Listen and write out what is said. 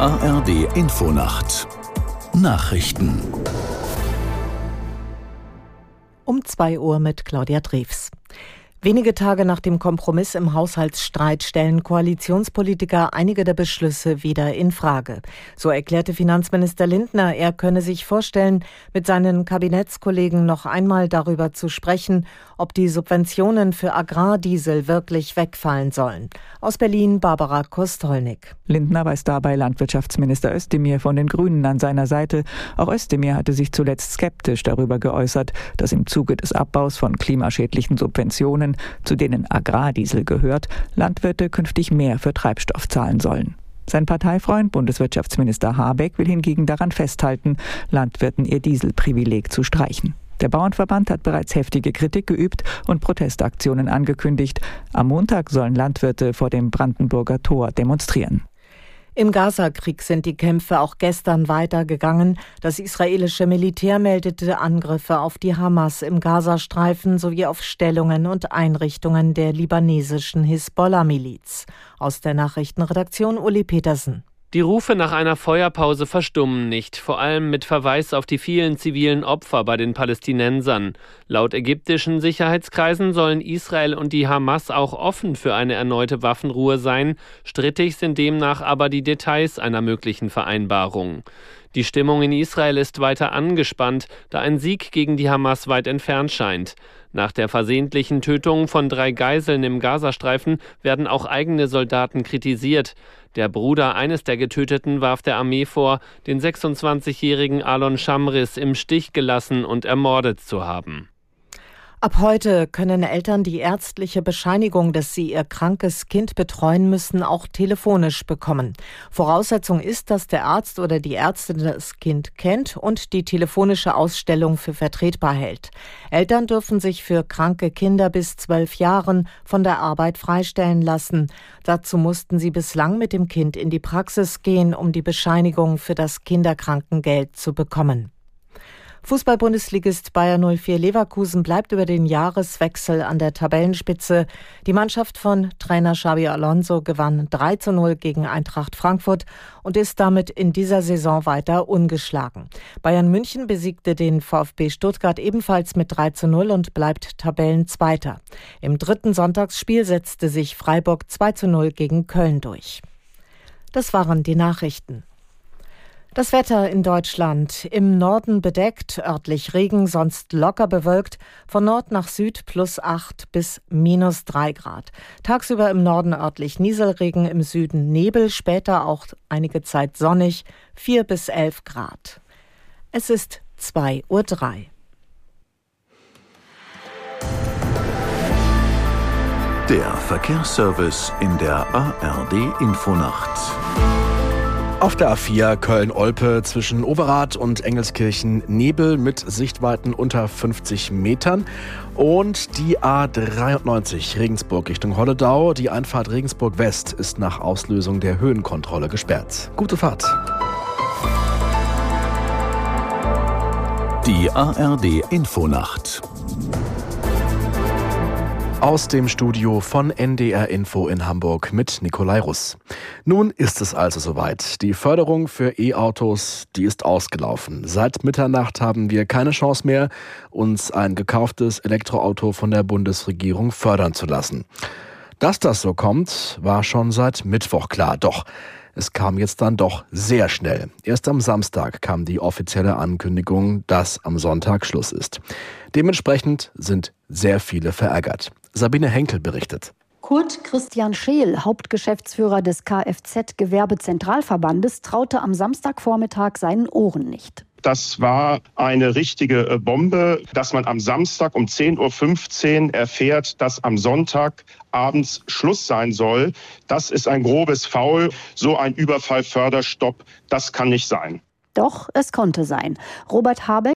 ARD Infonacht Nachrichten um 2 Uhr mit Claudia Drews. Wenige Tage nach dem Kompromiss im Haushaltsstreit stellen Koalitionspolitiker einige der Beschlüsse wieder in Frage. So erklärte Finanzminister Lindner, er könne sich vorstellen, mit seinen Kabinettskollegen noch einmal darüber zu sprechen, ob die Subventionen für Agrardiesel wirklich wegfallen sollen. Aus Berlin Barbara Kostolnik. Lindner weiß dabei Landwirtschaftsminister Özdemir von den Grünen an seiner Seite. Auch Özdemir hatte sich zuletzt skeptisch darüber geäußert, dass im Zuge des Abbaus von klimaschädlichen Subventionen Subventionen, zu denen Agrardiesel gehört, Landwirte künftig mehr für Treibstoff zahlen sollen. Sein Parteifreund Bundeswirtschaftsminister Habeck will hingegen daran festhalten, Landwirten ihr Dieselprivileg zu streichen. Der Bauernverband hat bereits heftige Kritik geübt und Protestaktionen angekündigt. Am Montag sollen Landwirte vor dem Brandenburger Tor demonstrieren. Im Gazakrieg sind die Kämpfe auch gestern weitergegangen. Das israelische Militär meldete Angriffe auf die Hamas im Gazastreifen sowie auf Stellungen und Einrichtungen der libanesischen Hisbollah-Miliz. Aus der Nachrichtenredaktion Uli Petersen. Die Rufe nach einer Feuerpause verstummen nicht, vor allem mit Verweis auf die vielen zivilen Opfer bei den Palästinensern. Laut ägyptischen Sicherheitskreisen sollen Israel und die Hamas auch offen für eine erneute Waffenruhe sein. Strittig sind demnach aber die Details einer möglichen Vereinbarung. Die Stimmung in Israel ist weiter angespannt, da ein Sieg gegen die Hamas weit entfernt scheint. Nach der versehentlichen Tötung von drei Geiseln im Gazastreifen werden auch eigene Soldaten kritisiert. Der Bruder eines der Getöteten warf der Armee vor, den 26-jährigen Alon Shamris im Stich gelassen und ermordet zu haben. Ab heute können Eltern die ärztliche Bescheinigung, dass sie ihr krankes Kind betreuen müssen, auch telefonisch bekommen. Voraussetzung ist, dass der Arzt oder die Ärztin das Kind kennt und die telefonische Ausstellung für vertretbar hält. Eltern dürfen sich für kranke Kinder bis zwölf Jahren von der Arbeit freistellen lassen. Dazu mussten sie bislang mit dem Kind in die Praxis gehen, um die Bescheinigung für das Kinderkrankengeld zu bekommen. Fußball-Bundesligist Bayer 04 Leverkusen bleibt über den Jahreswechsel an der Tabellenspitze. Die Mannschaft von Trainer Xabi Alonso gewann 3 zu 0 gegen Eintracht Frankfurt und ist damit in dieser Saison weiter ungeschlagen. Bayern München besiegte den VfB Stuttgart ebenfalls mit 3 zu 0 und bleibt Tabellenzweiter. Im dritten Sonntagsspiel setzte sich Freiburg 2 zu 0 gegen Köln durch. Das waren die Nachrichten. Das Wetter in Deutschland. Im Norden bedeckt, örtlich Regen, sonst locker bewölkt. Von Nord nach Süd plus 8 bis minus 3 Grad. Tagsüber im Norden örtlich Nieselregen, im Süden Nebel, später auch einige Zeit sonnig, 4 bis 11 Grad. Es ist 2.03 Uhr. Der Verkehrsservice in der ARD Infonacht. Auf der A4 Köln-Olpe zwischen Overath und Engelskirchen Nebel mit Sichtweiten unter 50 Metern. Und die A93 Regensburg Richtung Holledau. Die Einfahrt Regensburg West ist nach Auslösung der Höhenkontrolle gesperrt. Gute Fahrt. Die ARD Infonacht aus dem Studio von NDR Info in Hamburg mit Nikolai Russ. Nun ist es also soweit. Die Förderung für E-Autos, die ist ausgelaufen. Seit Mitternacht haben wir keine Chance mehr, uns ein gekauftes Elektroauto von der Bundesregierung fördern zu lassen. Dass das so kommt, war schon seit Mittwoch klar. Doch es kam jetzt dann doch sehr schnell. Erst am Samstag kam die offizielle Ankündigung, dass am Sonntag Schluss ist. Dementsprechend sind sehr viele verärgert. Sabine Henkel berichtet. Kurt Christian Scheel, Hauptgeschäftsführer des Kfz Gewerbezentralverbandes, traute am Samstagvormittag seinen Ohren nicht. Das war eine richtige äh, Bombe, dass man am Samstag um 10.15 Uhr erfährt, dass am Sonntag abends Schluss sein soll. Das ist ein grobes Foul. So ein Überfallförderstopp, das kann nicht sein. Doch, es konnte sein. Robert Habeck